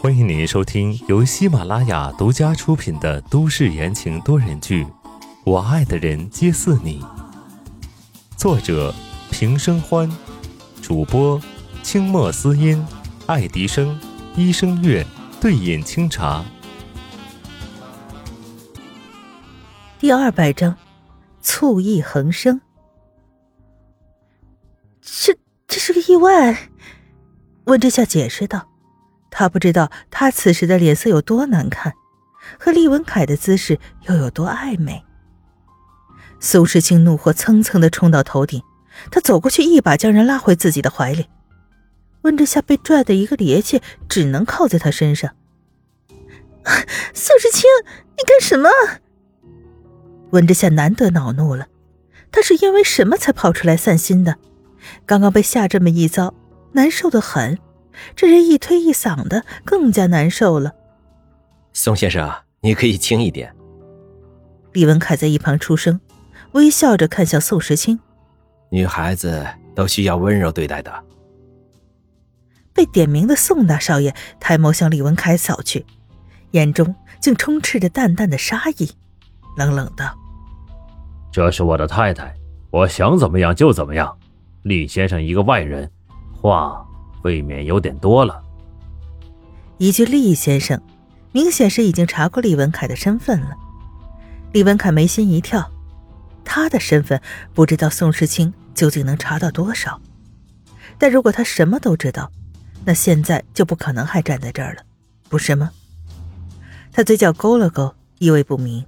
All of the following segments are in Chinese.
欢迎您收听由喜马拉雅独家出品的都市言情多人剧《我爱的人皆似你》，作者平生欢，主播清墨思音、爱迪生、一生月、对饮清茶。第二百章，醋意横生。这这是个意外，温之夏解释道。他不知道他此时的脸色有多难看，和厉文凯的姿势又有多暧昧。苏世清怒火蹭蹭的冲到头顶，他走过去，一把将人拉回自己的怀里。温之夏被拽的一个趔趄，只能靠在他身上。苏世清，你干什么？温之夏难得恼怒了，他是因为什么才跑出来散心的？刚刚被吓这么一遭，难受的很。这人一推一搡的，更加难受了。宋先生，你可以轻一点。李文凯在一旁出声，微笑着看向宋时清。女孩子都需要温柔对待的。被点名的宋大少爷抬眸向李文凯扫去，眼中竟充斥着淡淡的杀意，冷冷道：“这是我的太太，我想怎么样就怎么样。李先生一个外人，话……”未免有点多了。一句“厉先生”，明显是已经查过李文凯的身份了。李文凯眉心一跳，他的身份不知道宋时清究竟能查到多少。但如果他什么都知道，那现在就不可能还站在这儿了，不是吗？他嘴角勾了勾，意味不明。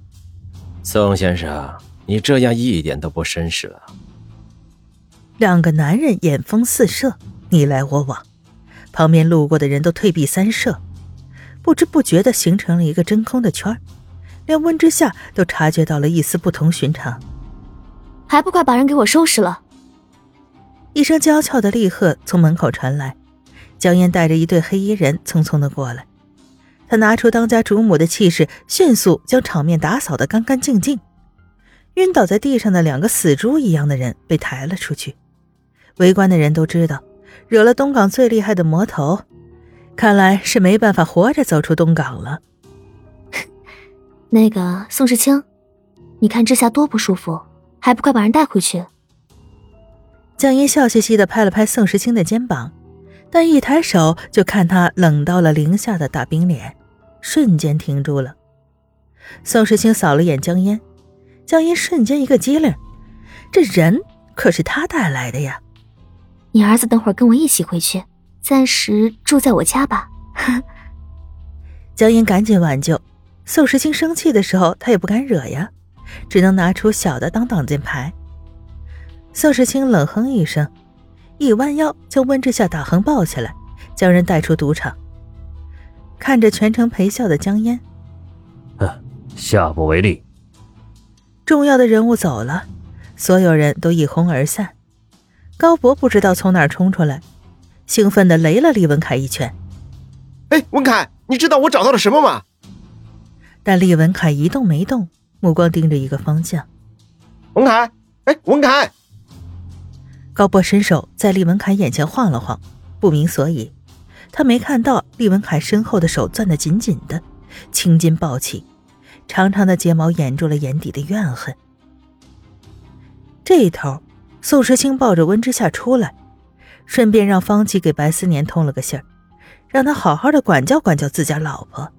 宋先生，你这样一点都不绅士了。两个男人眼风四射。你来我往，旁边路过的人都退避三舍，不知不觉的形成了一个真空的圈连温之夏都察觉到了一丝不同寻常。还不快把人给我收拾了！一声娇俏的厉喝从门口传来，江烟带着一队黑衣人匆匆的过来，他拿出当家主母的气势，迅速将场面打扫的干干净净。晕倒在地上的两个死猪一样的人被抬了出去，围观的人都知道。惹了东港最厉害的魔头，看来是没办法活着走出东港了。那个宋世清，你看这下多不舒服，还不快把人带回去？江音笑嘻嘻的拍了拍宋时清的肩膀，但一抬手就看他冷到了零下的大冰脸，瞬间停住了。宋时清扫了眼江烟，江烟瞬间一个机灵，这人可是他带来的呀。你儿子等会儿跟我一起回去，暂时住在我家吧。江音赶紧挽救。宋时清生气的时候，他也不敢惹呀，只能拿出小的当挡箭牌。宋时清冷哼一声，一弯腰将温之夏打横抱起来，将人带出赌场。看着全程陪笑的江烟，哼，下不为例。重要的人物走了，所有人都一哄而散。高博不知道从哪儿冲出来，兴奋的雷了厉文凯一拳。哎，文凯，你知道我找到了什么吗？但厉文凯一动没动，目光盯着一个方向。文凯，哎，文凯！高博伸手在厉文凯眼前晃了晃，不明所以。他没看到厉文凯身后的手攥得紧紧的，青筋暴起，长长的睫毛掩住了眼底的怨恨。这一头。宋时清抱着温之夏出来，顺便让方琦给白思年通了个信儿，让他好好的管教管教自家老婆。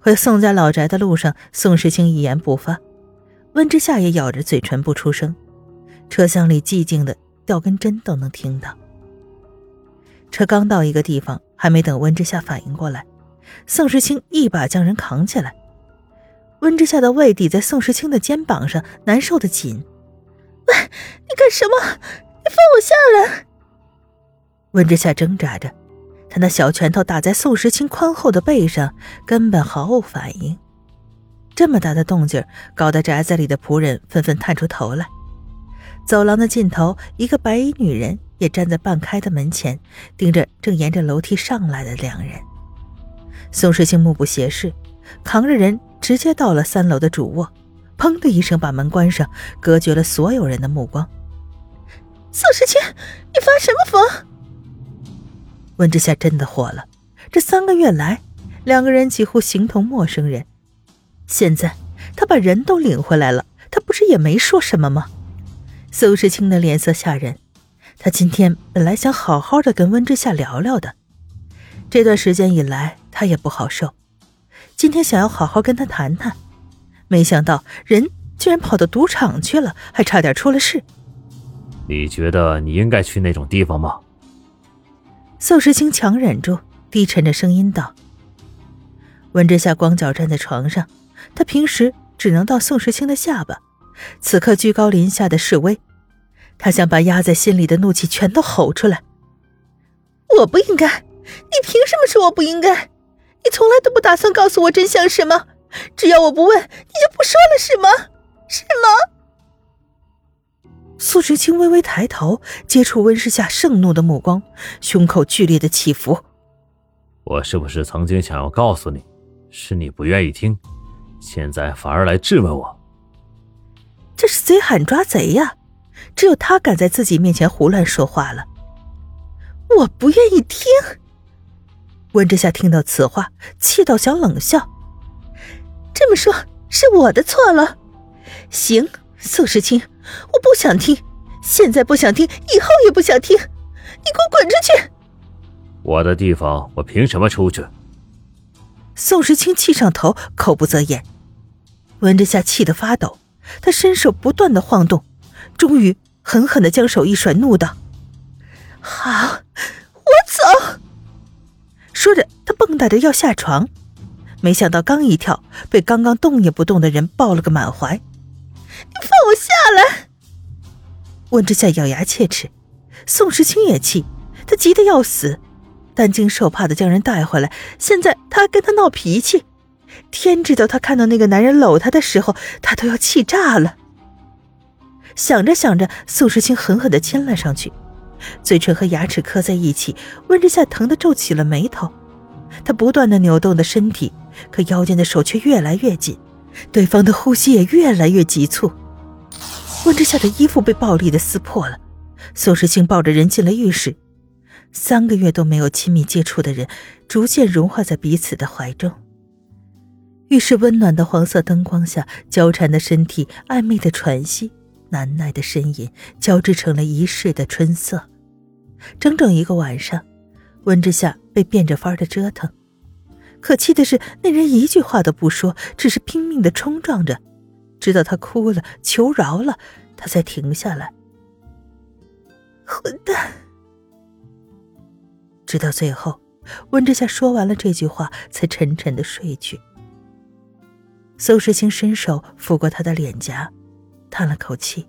回宋家老宅的路上，宋时清一言不发，温之夏也咬着嘴唇不出声。车厢里寂静的掉根针都能听到。车刚到一个地方，还没等温之夏反应过来，宋时清一把将人扛起来。温之夏的胃抵在宋时清的肩膀上，难受的紧。喂，你干什么？你放我下来！温之夏挣扎着，他那小拳头打在宋时清宽厚的背上，根本毫无反应。这么大的动静，搞得宅子里的仆人纷纷探出头来。走廊的尽头，一个白衣女人也站在半开的门前，盯着正沿着楼梯上来的两人。宋时清目不斜视，扛着人直接到了三楼的主卧。砰的一声，把门关上，隔绝了所有人的目光。宋时清，你发什么疯？温之夏真的火了。这三个月来，两个人几乎形同陌生人。现在他把人都领回来了，他不是也没说什么吗？宋时清的脸色吓人。他今天本来想好好的跟温之夏聊聊的，这段时间以来他也不好受，今天想要好好跟他谈谈，没想到人居然跑到赌场去了，还差点出了事。你觉得你应该去那种地方吗？宋时清强忍住，低沉着声音道。温之夏光脚站在床上，他平时只能到宋时清的下巴，此刻居高临下的示威。他想把压在心里的怒气全都吼出来。我不应该，你凭什么说我不应该？你从来都不打算告诉我真相是吗？只要我不问，你就不说了是吗？是吗？苏时清微微抬头，接触温世夏盛怒的目光，胸口剧烈的起伏。我是不是曾经想要告诉你，是你不愿意听，现在反而来质问我？这是贼喊抓贼呀！只有他敢在自己面前胡乱说话了。我不愿意听。温之夏听到此话，气到想冷笑。这么说，是我的错了。行，宋时清，我不想听，现在不想听，以后也不想听。你给我滚出去！我的地方，我凭什么出去？宋时清气上头，口不择言。温之夏气得发抖，他伸手不断的晃动。终于狠狠的将手一甩，怒道：“好，我走。”说着，他蹦跶着要下床，没想到刚一跳，被刚刚动也不动的人抱了个满怀。“你放我下来！”温之夏咬牙切齿。宋时清也气，他急得要死，担惊受怕的将人带回来，现在他还跟他闹脾气。天知道，他看到那个男人搂他的时候，他都要气炸了。想着想着，宋时清狠狠的亲了上去，嘴唇和牙齿磕在一起，温之夏疼得皱起了眉头。他不断的扭动着身体，可腰间的手却越来越紧，对方的呼吸也越来越急促。温之夏的衣服被暴力的撕破了，宋时清抱着人进了浴室。三个月都没有亲密接触的人，逐渐融化在彼此的怀中。浴室温暖的黄色灯光下，交缠的身体，暧昧的喘息。难耐的呻吟交织成了一世的春色，整整一个晚上，温之夏被变着法的折腾。可气的是，那人一句话都不说，只是拼命的冲撞着，直到他哭了、求饶了，他才停下来。混蛋！直到最后，温之夏说完了这句话，才沉沉的睡去。邹时清伸手抚过他的脸颊。叹了口气，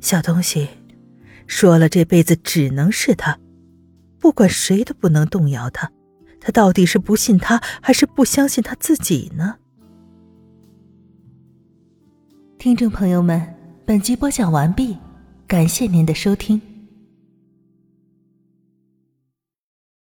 小东西说了，这辈子只能是他，不管谁都不能动摇他。他到底是不信他，还是不相信他自己呢？听众朋友们，本集播讲完毕，感谢您的收听。